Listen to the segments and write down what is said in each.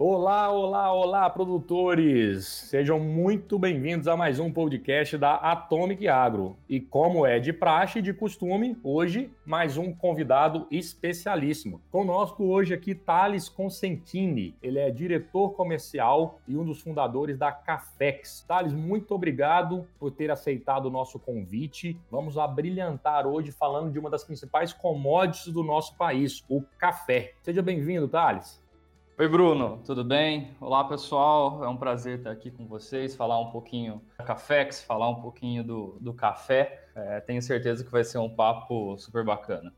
Olá, olá, olá, produtores! Sejam muito bem-vindos a mais um podcast da Atomic Agro. E como é de praxe e de costume, hoje mais um convidado especialíssimo. Conosco hoje aqui Thales Consentini. Ele é diretor comercial e um dos fundadores da Cafex. Thales, muito obrigado por ter aceitado o nosso convite. Vamos abrilhantar hoje falando de uma das principais commodities do nosso país, o café. Seja bem-vindo, Thales. Oi, Bruno, tudo bem? Olá, pessoal. É um prazer estar aqui com vocês, falar um pouquinho da Cafex, falar um pouquinho do, do café. É, tenho certeza que vai ser um papo super bacana.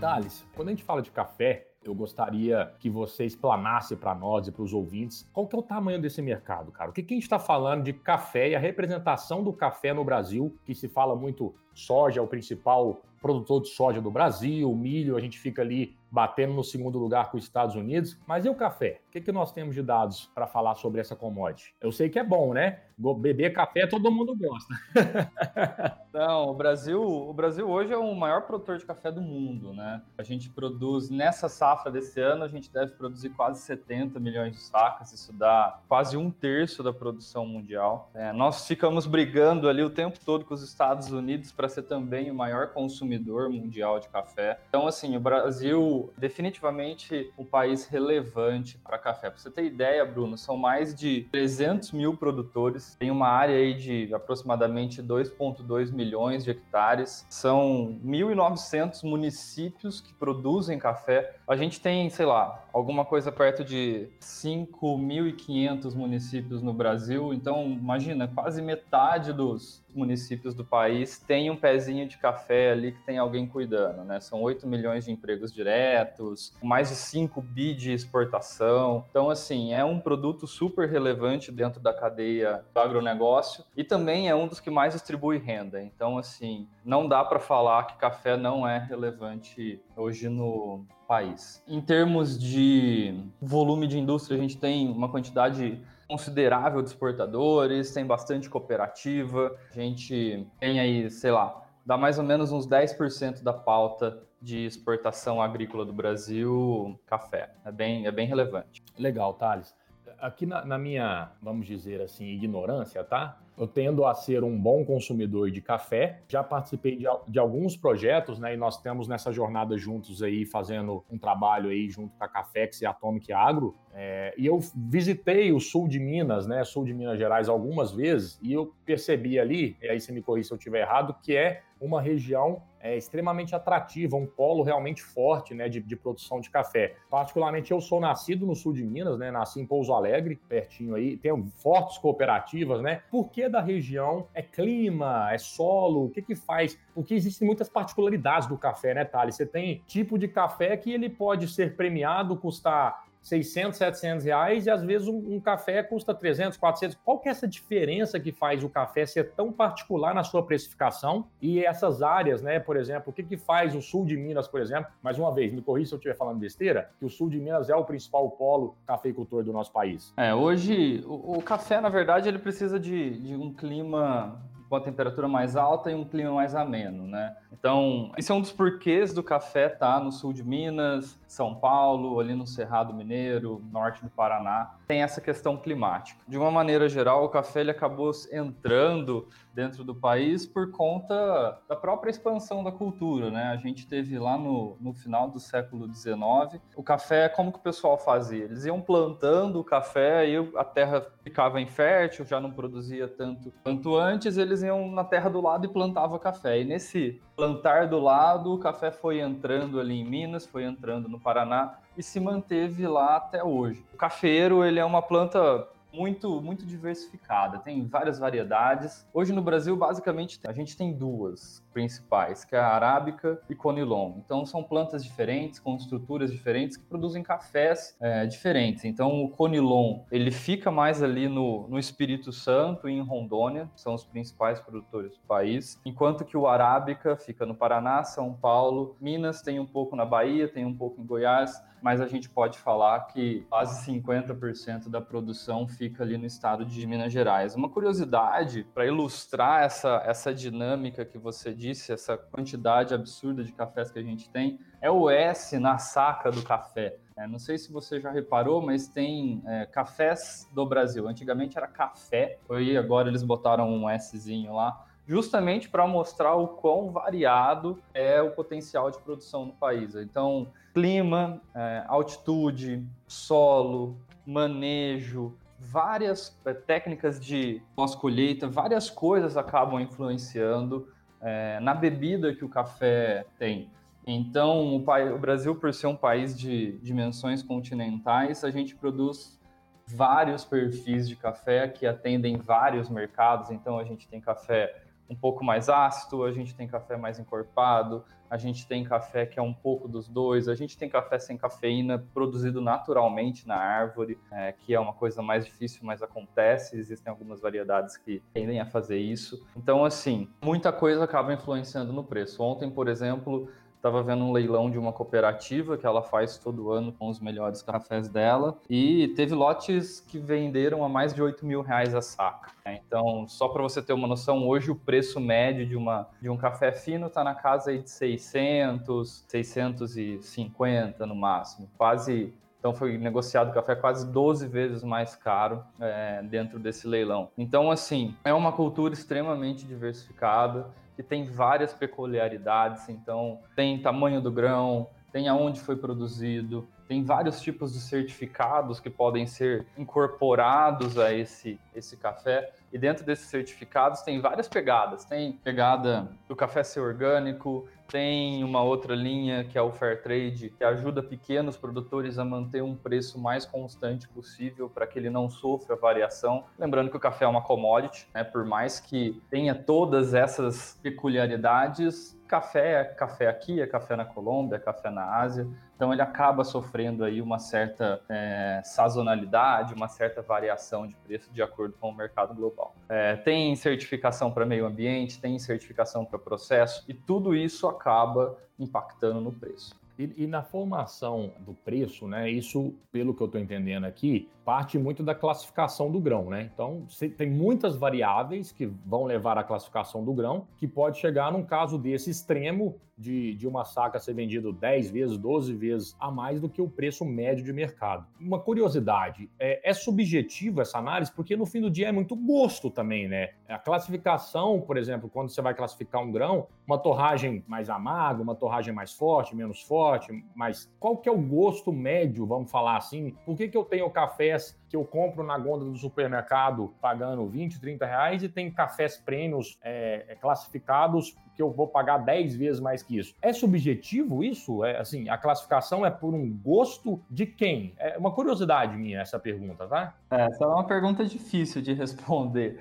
Thales, quando a gente fala de café, eu gostaria que você explanasse para nós e para os ouvintes qual que é o tamanho desse mercado, cara. O que, que a gente está falando de café e a representação do café no Brasil, que se fala muito soja, é o principal produtor de soja do Brasil, milho, a gente fica ali batendo no segundo lugar com os Estados Unidos. Mas e o café? Que, que nós temos de dados para falar sobre essa commodity? Eu sei que é bom, né? Beber café todo mundo gosta. Não, o Brasil, o Brasil hoje é o maior produtor de café do mundo, né? A gente produz nessa safra desse ano, a gente deve produzir quase 70 milhões de sacas, isso dá quase um terço da produção mundial. É, nós ficamos brigando ali o tempo todo com os Estados Unidos para ser também o maior consumidor mundial de café. Então, assim, o Brasil definitivamente um país relevante para café. Para você ter ideia, Bruno, são mais de 300 mil produtores, tem uma área aí de aproximadamente 2,2 milhões de hectares, são 1.900 municípios que produzem café. A gente tem, sei lá, alguma coisa perto de 5.500 municípios no Brasil, então imagina, quase metade dos municípios do país tem um pezinho de café ali que tem alguém cuidando, né? São 8 milhões de empregos diretos, mais de 5 bi de exportação. Então, assim, é um produto super relevante dentro da cadeia do agronegócio e também é um dos que mais distribui renda. Então, assim, não dá para falar que café não é relevante hoje no país. Em termos de volume de indústria, a gente tem uma quantidade considerável de exportadores, tem bastante cooperativa, a gente tem aí, sei lá, dá mais ou menos uns 10% da pauta de exportação agrícola do Brasil, café. É bem, é bem relevante. Legal, Thales. Aqui na, na minha, vamos dizer assim, ignorância, tá? Eu tendo a ser um bom consumidor de café. Já participei de, de, alguns projetos, né? E nós temos nessa jornada juntos aí, fazendo um trabalho aí junto com a Cafex e a Atomic Agro. É, e eu visitei o sul de Minas, né? Sul de Minas Gerais algumas vezes, e eu percebi ali, e aí você me corrija se eu estiver errado, que é uma região é, extremamente atrativa, um polo realmente forte né, de, de, produção de café. Particularmente, eu sou nascido no sul de Minas, né? Nasci em Pouso Alegre, pertinho aí, tem fortes cooperativas, né? Por que da região? É clima? É solo? O que que faz? Porque existem muitas particularidades do café, né, Thales? Você tem tipo de café que ele pode ser premiado, custar 600, 700 reais e às vezes um, um, café custa 300, 400. Qual que é essa diferença que faz o café ser tão particular na sua precificação e essas áreas, né? Por exemplo, o que, que faz o sul de Minas, por exemplo? Mais uma vez, me corrija se eu estiver falando besteira, que o sul de Minas é o principal polo cafeicultor do nosso país. É, hoje o, o café, na verdade, ele precisa de, de um clima com a temperatura mais alta e um clima mais ameno, né? Então, esse é um dos porquês do café tá no sul de Minas, São Paulo, ali no Cerrado Mineiro, norte do Paraná. Tem essa questão climática. De uma maneira geral, o café ele acabou entrando dentro do país por conta da própria expansão da cultura, né? A gente teve lá no, no final do século XIX, o café, como que o pessoal fazia? Eles iam plantando o café e a terra ficava infértil, já não produzia tanto quanto antes, eles iam na terra do lado e plantavam café. E nesse plantar do lado, o café foi entrando ali em Minas, foi entrando no Paraná e se manteve lá até hoje. O cafeiro, ele é uma planta muito, muito diversificada, tem várias variedades. Hoje no Brasil, basicamente, a gente tem duas principais, que é a arábica e conilon. Então, são plantas diferentes, com estruturas diferentes, que produzem cafés é, diferentes. Então, o conilon, ele fica mais ali no, no Espírito Santo e em Rondônia, são os principais produtores do país, enquanto que o arábica fica no Paraná, São Paulo, Minas tem um pouco na Bahia, tem um pouco em Goiás, mas a gente pode falar que quase 50% da produção fica ali no estado de Minas Gerais. Uma curiosidade para ilustrar essa, essa dinâmica que você disse, essa quantidade absurda de cafés que a gente tem, é o S na saca do café. É, não sei se você já reparou, mas tem é, cafés do Brasil. Antigamente era café, e agora eles botaram um Szinho lá justamente para mostrar o quão variado é o potencial de produção no país. Então, clima, é, altitude, solo, manejo, várias é, técnicas de pós-colheita, várias coisas acabam influenciando é, na bebida que o café tem. Então, o, o, Brasil, por ser um país de dimensões continentais, a gente produz vários perfis de café que atendem vários mercados. Então, a gente tem café um pouco mais ácido, a gente tem café mais encorpado, a gente tem café que é um pouco dos dois, a gente tem café sem cafeína produzido naturalmente na árvore, é, que é uma coisa mais difícil, mas acontece, existem algumas variedades que tendem a fazer isso. Então, assim, muita coisa acaba influenciando no preço. Ontem, por exemplo, estava vendo um leilão de uma cooperativa que ela faz todo ano com os melhores cafés dela e teve lotes que venderam a mais de 8 mil reais a saca. Né? Então, só para você ter uma noção, hoje o preço médio de, uma, de um café fino está na casa aí de 600, 650 no máximo, quase então foi negociado café quase 12 vezes mais caro é, dentro desse leilão. Então, assim, é uma cultura extremamente diversificada que tem várias peculiaridades. Então, tem tamanho do grão, tem aonde foi produzido, tem vários tipos de certificados que podem ser incorporados a esse, esse café. E dentro desses certificados tem várias pegadas. Tem pegada do café ser orgânico, tem uma outra linha que é o Fair Trade, que ajuda pequenos produtores a manter um preço mais constante possível para que ele não sofra variação. Lembrando que o café é uma commodity, né? por mais que tenha todas essas peculiaridades, café é café aqui, é café na Colômbia, é café na Ásia, então ele acaba sofrendo aí uma certa é, sazonalidade, uma certa variação de preço de acordo com o mercado global. É, tem certificação para meio ambiente, tem certificação para processo e tudo isso acaba impactando no preço. E, e, na formação do preço, né? Isso, pelo que eu estou entendendo aqui, parte muito da classificação do grão, né? Então, tem muitas variáveis que vão levar à classificação do grão, que pode chegar num caso desse extremo de, de uma saca ser vendido 10 vezes, 12 vezes a mais do que o preço médio de mercado. Uma curiosidade, é, é subjetiva essa análise, porque no fim do dia é muito gosto também, né? A classificação, por exemplo, quando você vai classificar um grão, uma torragem mais amarga, uma torragem mais forte, menos forte, mas qual que é o gosto médio, vamos falar assim? Por que, que eu tenho cafés que eu compro na gôndola do supermercado pagando 20, 30 reais e tem cafés prêmios é, é classificados que eu vou pagar 10 vezes mais que isso. É subjetivo isso? É assim, a classificação é por um gosto de quem? É uma curiosidade minha essa pergunta, tá? É, essa é uma pergunta difícil de responder.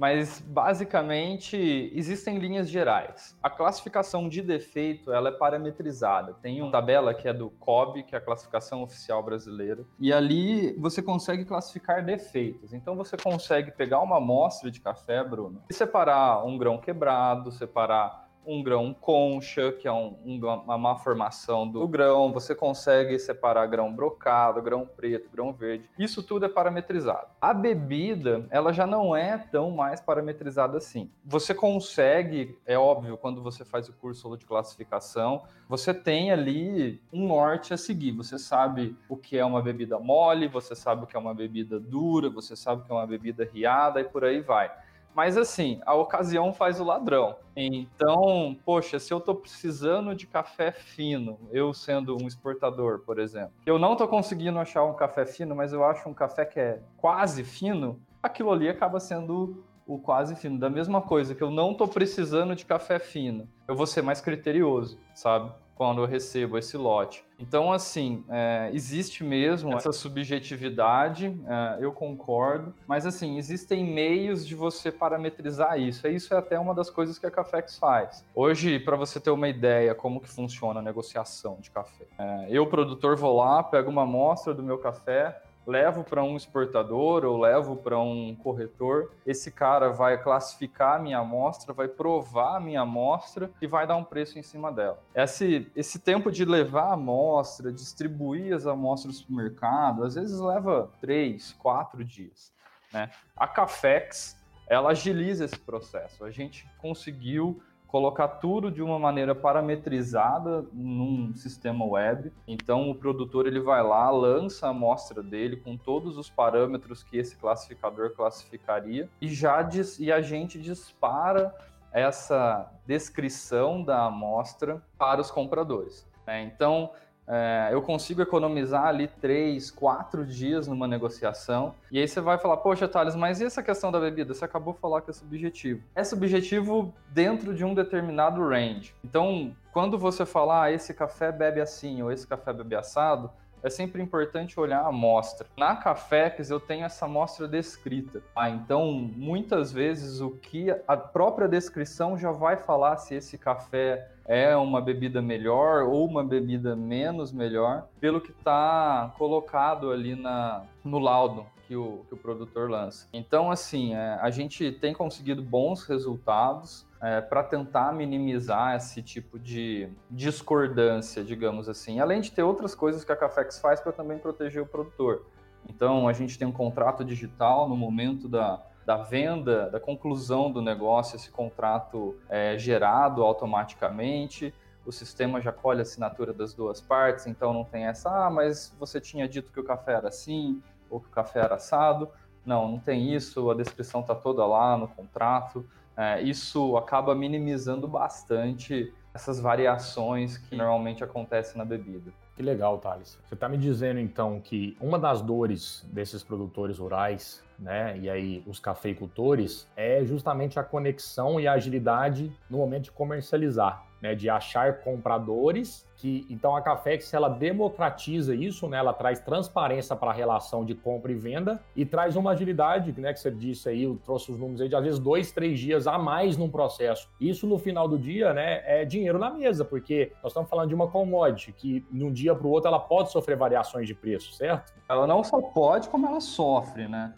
Mas basicamente existem linhas gerais. A classificação de defeito ela é parametrizada. Tem uma tabela que é do COB, que é a classificação oficial brasileira, e ali você consegue classificar defeitos. Então você consegue pegar uma amostra de café, Bruno, e separar um grão quebrado, separar um grão concha, que é um, um, uma má formação do grão, você consegue separar grão brocado, grão preto, grão verde. Isso tudo é parametrizado. A bebida, ela já não é tão mais parametrizada assim. Você consegue, é óbvio, quando você faz o curso de classificação, você tem ali um norte a seguir. Você sabe o que é uma bebida mole, você sabe o que é uma bebida dura, você sabe o que é uma bebida riada e por aí vai. Mas assim, a ocasião faz o ladrão. Então, poxa, se eu estou precisando de café fino, eu sendo um exportador, por exemplo, eu não estou conseguindo achar um café fino, mas eu acho um café que é quase fino, aquilo ali acaba sendo o quase fino. Da mesma coisa que eu não estou precisando de café fino, eu vou ser mais criterioso, sabe? Quando eu recebo esse lote. Então, assim, é, existe mesmo essa subjetividade, é, eu concordo, mas, assim, existem meios de você parametrizar isso. Isso é até uma das coisas que a Cafex faz. Hoje, para você ter uma ideia como que funciona a negociação de café, é, eu, produtor, vou lá, pego uma amostra do meu café, levo para um exportador ou levo para um corretor. Esse cara vai classificar a minha amostra, vai provar a minha amostra e vai dar um preço em cima dela. Esse, esse tempo de levar a amostra, distribuir as amostras para o mercado, às vezes leva três, quatro dias. Né? A Cafex ela agiliza esse processo. A gente conseguiu colocar tudo de uma maneira parametrizada num sistema web. Então o produtor ele vai lá, lança a amostra dele com todos os parâmetros que esse classificador classificaria e já diz, e a gente dispara essa descrição da amostra para os compradores. Né? Então é, eu consigo economizar ali três, quatro dias numa negociação. E aí você vai falar, poxa, Thales, mas e essa questão da bebida? Você acabou de falar que é subjetivo. É subjetivo dentro de um determinado range. Então, quando você falar, ah, esse café bebe assim ou esse café bebe assado, é sempre importante olhar a amostra. Na Cafex eu tenho essa amostra descrita. Ah, então muitas vezes o que a própria descrição já vai falar se esse café é uma bebida melhor ou uma bebida menos melhor, pelo que está colocado ali na, no laudo que o, que o produtor lança. Então, assim, é, a gente tem conseguido bons resultados é, para tentar minimizar esse tipo de discordância, digamos assim. Além de ter outras coisas que a Cafex faz para também proteger o produtor. Então, a gente tem um contrato digital no momento da, da venda, da conclusão do negócio, esse contrato é gerado automaticamente. O sistema já colhe a assinatura das duas partes, então não tem essa, ah, mas você tinha dito que o café era assim, ou que o café era assado. Não, não tem isso, a descrição está toda lá no contrato é, isso acaba minimizando bastante essas variações que normalmente acontecem na bebida. Que legal, Thales. Você está me dizendo então que uma das dores desses produtores rurais, né, e aí os cafeicultores, é justamente a conexão e a agilidade no momento de comercializar né, de achar compradores, que então a Cafex ela democratiza isso, né, ela traz transparência para a relação de compra e venda e traz uma agilidade, né, que você disse aí, trouxe os números aí de às vezes dois, três dias a mais num processo. Isso no final do dia, né, é dinheiro na mesa, porque nós estamos falando de uma commodity que de um dia para o outro ela pode sofrer variações de preço, certo? Ela não só pode, como ela sofre, né?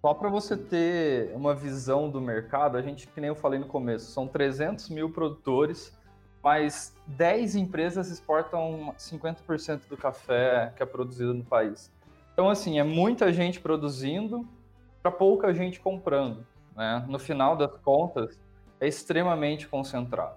Só para você ter uma visão do mercado, a gente, que nem eu falei no começo, são 300 mil produtores mas 10 empresas exportam 50% do café que é produzido no país. Então, assim, é muita gente produzindo para pouca gente comprando. Né? No final das contas, é extremamente concentrado.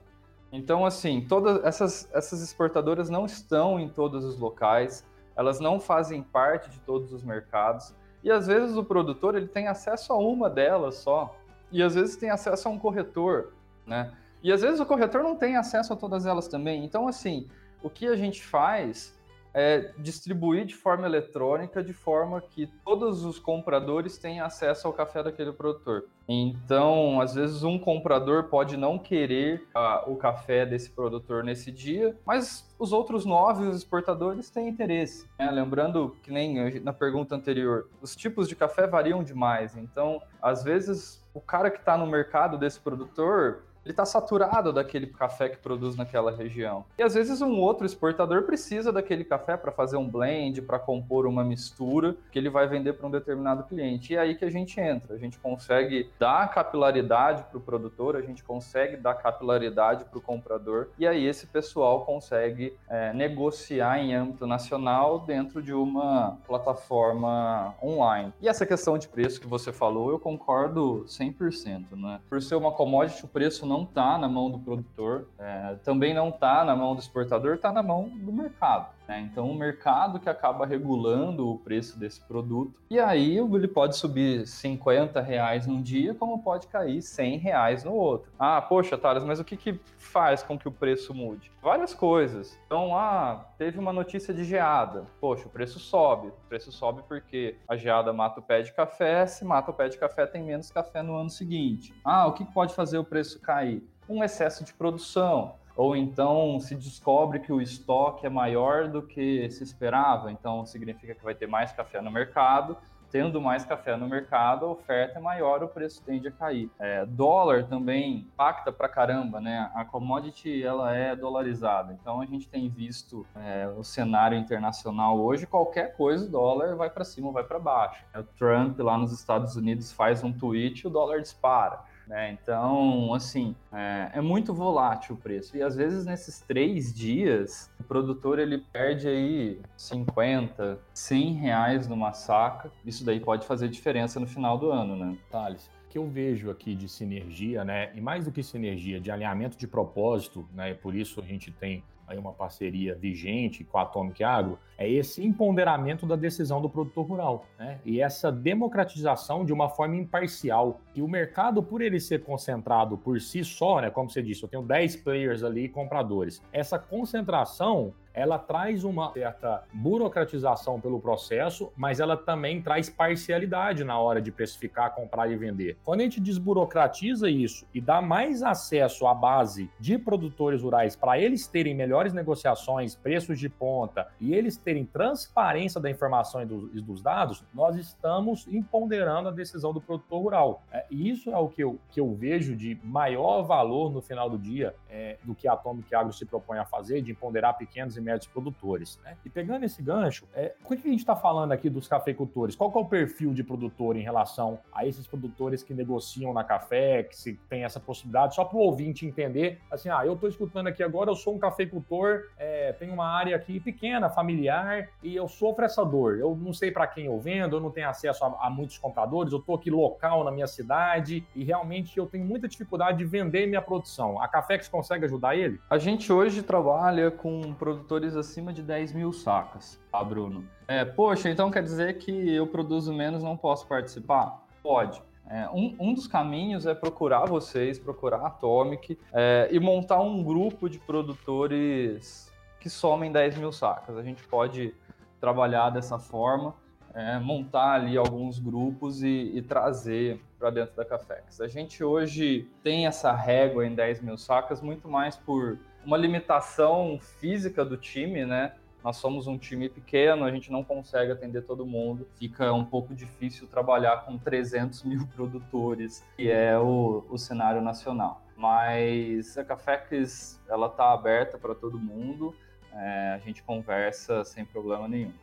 Então, assim, todas essas, essas exportadoras não estão em todos os locais, elas não fazem parte de todos os mercados, e às vezes o produtor ele tem acesso a uma delas só, e às vezes tem acesso a um corretor, né? E às vezes o corretor não tem acesso a todas elas também. Então, assim, o que a gente faz é distribuir de forma eletrônica, de forma que todos os compradores tenham acesso ao café daquele produtor. Então, às vezes, um comprador pode não querer uh, o café desse produtor nesse dia, mas os outros nove exportadores têm interesse. Né? Lembrando que nem na pergunta anterior, os tipos de café variam demais. Então, às vezes, o cara que está no mercado desse produtor ele está saturado daquele café que produz naquela região. E às vezes um outro exportador precisa daquele café para fazer um blend, para compor uma mistura que ele vai vender para um determinado cliente. E é aí que a gente entra. A gente consegue dar capilaridade para o produtor, a gente consegue dar capilaridade para o comprador. E aí esse pessoal consegue é, negociar em âmbito nacional dentro de uma plataforma online. E essa questão de preço que você falou, eu concordo 100%. Né? Por ser uma commodity, o preço não não está na mão do produtor, é, também não está na mão do exportador, está na mão do mercado. Né? Então, o mercado que acaba regulando o preço desse produto. E aí, ele pode subir 50 reais num dia, como pode cair 100 reais no outro. Ah, poxa, Thales, mas o que, que faz com que o preço mude? Várias coisas. Então, ah, teve uma notícia de geada. Poxa, o preço sobe. O preço sobe porque a geada mata o pé de café. Se mata o pé de café, tem menos café no ano seguinte. Ah, o que pode fazer o preço cair? um excesso de produção. Ou então se descobre que o estoque é maior do que se esperava, então significa que vai ter mais café no mercado tendo mais café no mercado, a oferta é maior, o preço tende a cair. É, dólar também impacta pra caramba, né? A commodity ela é dolarizada, então a gente tem visto é, o cenário internacional hoje, qualquer coisa o dólar vai para cima ou vai para baixo. O Trump lá nos Estados Unidos faz um tweet o dólar dispara. Né? Então, assim, é, é, muito volátil o preço. E às vezes nesses três dias, o produtor ele perde aí 50, 100 reais numa saca. Isso daí pode fazer diferença no final do ano, né? Thales, que eu vejo aqui de sinergia, né? E mais do que sinergia, de alinhamento de propósito, né? Por isso a gente tem aí uma parceria vigente com a Atomic Agro, é esse empoderamento da decisão do produtor rural, né? E essa democratização de uma forma imparcial. E o mercado, por ele ser concentrado por si só, né? Como você disse, eu tenho 10 players ali, compradores. Essa concentração ela traz uma certa burocratização pelo processo, mas ela também traz parcialidade na hora de precificar, comprar e vender. Quando a gente desburocratiza isso e dá mais acesso à base de produtores rurais para eles terem melhores negociações, preços de ponta e eles terem transparência da informação e, do, e dos dados, nós estamos empoderando a decisão do produtor rural. É, e isso é o que eu, que eu vejo de maior valor no final do dia é, do que a Atomic Agro se propõe a fazer, de empoderar pequenos e médios produtores. Né? E pegando esse gancho, é, por que a gente está falando aqui dos cafeicultores? Qual é o perfil de produtor em relação a esses produtores que negociam na café, que se tem essa possibilidade? Só para o ouvinte entender, assim, ah, eu estou escutando aqui agora, eu sou um cafeicultor, é, tenho uma área aqui pequena, familiar, e eu sofro essa dor. Eu não sei para quem eu vendo, eu não tenho acesso a, a muitos compradores, eu estou aqui local na minha cidade e realmente eu tenho muita dificuldade de vender minha produção. A Cafex consegue ajudar ele? A gente hoje trabalha com produtores produtores acima de 10 mil sacas, tá, Bruno? É, poxa, então quer dizer que eu produzo menos, não posso participar? Pode. É, um, um, dos caminhos é procurar vocês, procurar a Atomic é, e montar um grupo de produtores que somem 10 mil sacas. A gente pode trabalhar dessa forma, é, montar ali alguns grupos e, e trazer para dentro da Cafex. A gente hoje tem essa régua em 10 mil sacas muito mais por uma limitação física do time, né? Nós somos um time pequeno, a gente não consegue atender todo mundo, fica um pouco difícil trabalhar com 300 mil produtores, que é o, o cenário nacional. Mas a Cafex, ela está aberta para todo mundo, é, a gente conversa sem problema nenhum.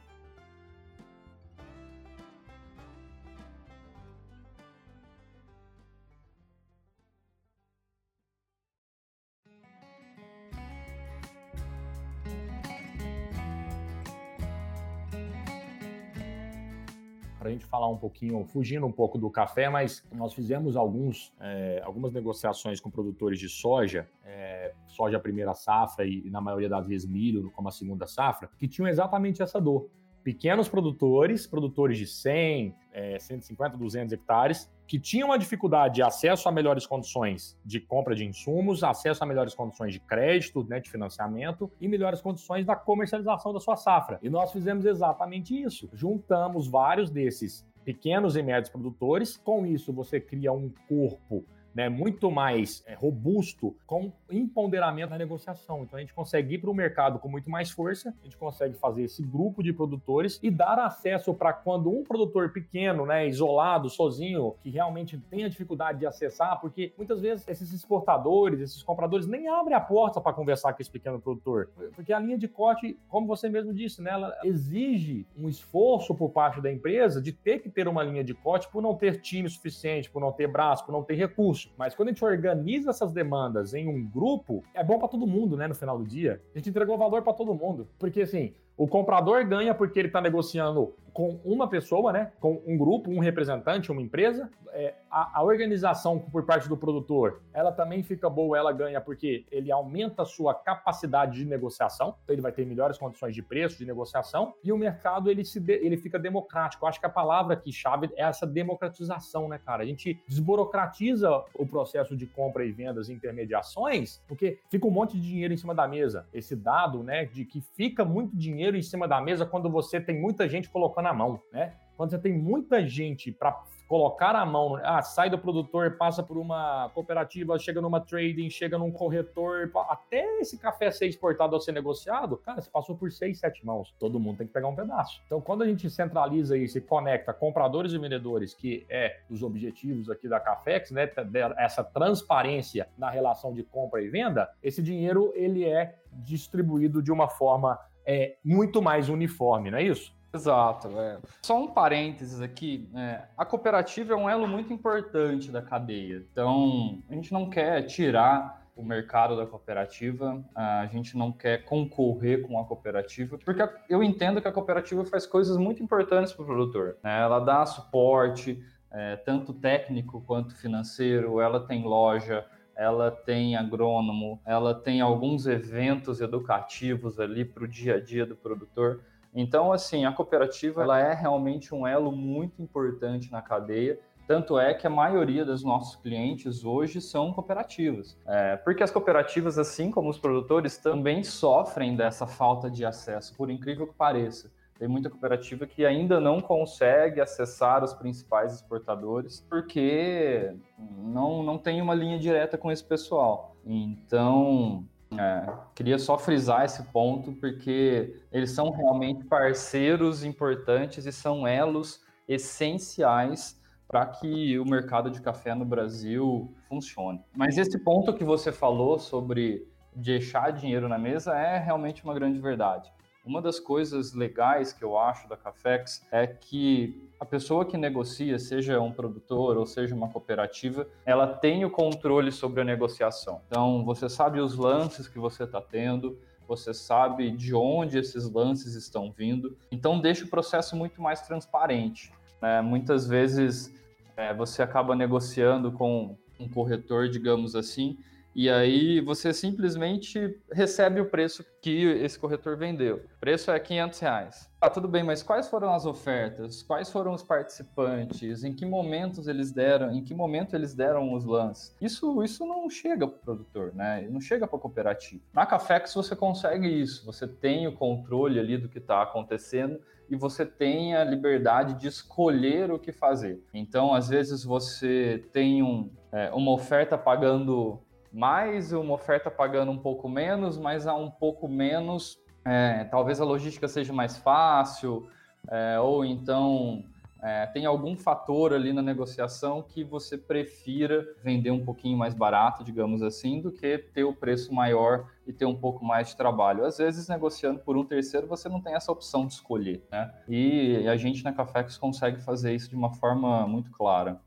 Para a gente falar um pouquinho, fugindo um pouco do café, mas nós fizemos alguns, é, algumas negociações com produtores de soja, é, soja primeira safra e, e, na maioria das vezes, milho como a segunda safra, que tinham exatamente essa dor pequenos produtores, produtores de 100, é, 150, 200 hectares, que tinham uma dificuldade de acesso a melhores condições de compra de insumos, acesso a melhores condições de crédito, né, de financiamento e melhores condições da comercialização da sua safra. E nós fizemos exatamente isso. Juntamos vários desses pequenos e médios produtores. Com isso, você cria um corpo né, muito mais é, robusto com empoderamento na negociação. Então a gente consegue ir para o mercado com muito mais força, a gente consegue fazer esse grupo de produtores e dar acesso para quando um produtor pequeno, né, isolado, sozinho, que realmente tem a dificuldade de acessar, porque muitas vezes esses exportadores, esses compradores nem abrem a porta para conversar com esse pequeno produtor, porque a linha de corte, como você mesmo disse, né, ela exige um esforço por parte da empresa de ter que ter uma linha de corte por não ter time suficiente, por não ter braço, por não ter recurso recurso. Mas quando a gente organiza essas demandas em um grupo, é bom para todo mundo, né? No final do dia, a gente entregou valor para todo mundo. Porque assim, o comprador ganha porque ele está negociando com uma pessoa, né? Com um grupo, um representante, uma empresa. É, a, a, organização por parte do produtor, ela também fica boa, ela ganha porque ele aumenta a sua capacidade de negociação, então ele vai ter melhores condições de preço, de negociação, e o mercado ele, se de, ele fica democrático. Eu acho que a palavra aqui chave é essa democratização, né, cara? A gente desburocratiza o processo de compra e vendas e intermediações, porque fica um monte de dinheiro em cima da mesa. Esse dado, né, de que fica muito dinheiro dinheiro em cima da mesa quando você tem muita gente colocando a mão, né? quando você tem muita gente para colocar a mão, ah, sai do produtor, passa por uma cooperativa, chega numa trading, chega num corretor, até esse café ser exportado ou ser negociado, cara, você passou por seis, sete mãos. Todo mundo tem que pegar um pedaço. Então, quando a gente centraliza isso e conecta compradores e vendedores, que é os objetivos aqui da Cafex, né, essa transparência na relação de compra e venda, esse dinheiro ele é distribuído de uma forma é, muito mais uniforme, não é isso? Exato. É. Só um parênteses aqui. É, a cooperativa é um elo muito importante da cadeia. Então, a gente não quer tirar o mercado da cooperativa, a gente não quer concorrer com a cooperativa, porque eu entendo que a cooperativa faz coisas muito importantes para o produtor. Né? Ela dá suporte, é, tanto técnico quanto financeiro, ela tem loja, ela tem agrônomo, ela tem alguns eventos educativos ali para o dia a dia do produtor. Então, assim, a cooperativa ela é realmente um elo muito importante na cadeia. Tanto é que a maioria dos nossos clientes hoje são cooperativas. É, porque as cooperativas, assim como os produtores, também sofrem dessa falta de acesso, por incrível que pareça. Tem muita cooperativa que ainda não consegue acessar os principais exportadores porque não, não tem uma linha direta com esse pessoal. Então, é, queria só frisar esse ponto, porque eles são realmente parceiros importantes e são elos essenciais para que o mercado de café no Brasil funcione. Mas esse ponto que você falou sobre deixar dinheiro na mesa é realmente uma grande verdade. Uma das coisas legais que eu acho da Cafex é que a pessoa que negocia, seja um produtor ou seja uma cooperativa, ela tem o controle sobre a negociação. Então, você sabe os lances que você está tendo, você sabe de onde esses lances estão vindo, então deixa o processo muito mais transparente. Né? Muitas vezes é, você acaba negociando com um corretor, digamos assim, e aí você simplesmente recebe o preço que esse corretor vendeu. O preço é 500 reais. Ah, tudo bem, mas quais foram as ofertas? Quais foram os participantes? Em que momentos eles deram? Em que momento eles deram os lances? Isso, isso não chega para o produtor, né? Não chega para a cooperativa. Na Cafex você consegue isso. Você tem o controle ali do que está acontecendo e você tem a liberdade de escolher o que fazer. Então, às vezes você tem um, é, uma oferta pagando mais, uma oferta pagando um pouco menos, mas a um pouco menos, é, talvez a logística seja mais fácil, é, ou então é, tem algum fator ali na negociação que você prefira vender um pouquinho mais barato, digamos assim, do que ter o preço maior e ter um pouco mais de trabalho. Às vezes, negociando por um terceiro, você não tem essa opção de escolher, né? E a gente na Cafex consegue fazer isso de uma forma muito clara.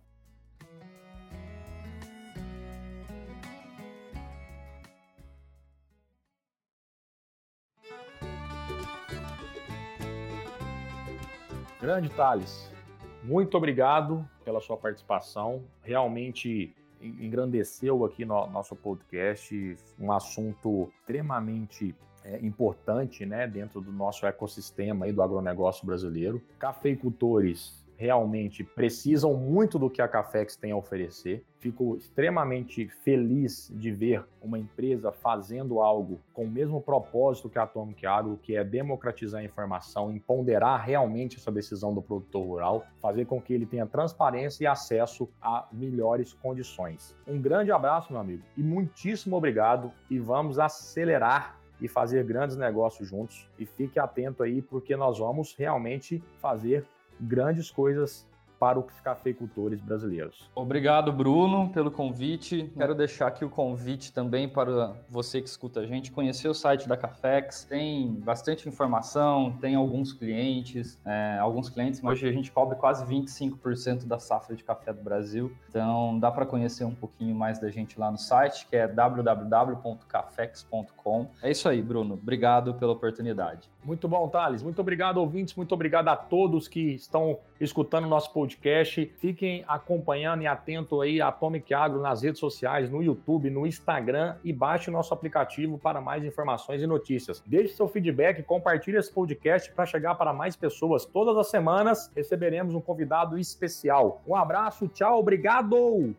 Grande Thales, muito obrigado pela sua participação. Realmente engrandeceu aqui no nosso podcast um assunto extremamente é, importante né, dentro do nosso ecossistema aí do agronegócio brasileiro. Cafeicultores realmente precisam muito do que a Cafex tem a oferecer. Fico extremamente feliz de ver uma empresa fazendo algo com o mesmo propósito que a Atomic Agro, que é democratizar a informação, empoderar realmente essa decisão do produtor rural, fazer com que ele tenha transparência e acesso a melhores condições. Um grande abraço, meu amigo, e muitíssimo obrigado e vamos acelerar e fazer grandes negócios juntos. E fique atento aí, porque nós vamos realmente fazer grandes coisas para os cafeicultores brasileiros. Obrigado, Bruno, pelo convite. Quero deixar aqui o convite também para você que escuta a gente conhecer o site da Cafex. Tem bastante informação, tem alguns clientes, é, alguns clientes. Hoje a gente cobre quase 25% da safra de café do Brasil. Então dá para conhecer um pouquinho mais da gente lá no site, que é www.cafex.com. É isso aí, Bruno. Obrigado pela oportunidade. Muito bom, Thales. Muito obrigado, ouvintes. Muito obrigado a todos que estão escutando nosso podcast. Fiquem acompanhando e atento aí a Atomic Agro nas redes sociais, no YouTube, no Instagram e baixe o nosso aplicativo para mais informações e notícias. Deixe seu feedback, compartilhe esse podcast para chegar para mais pessoas. Todas as semanas receberemos um convidado especial. Um abraço, tchau, obrigado!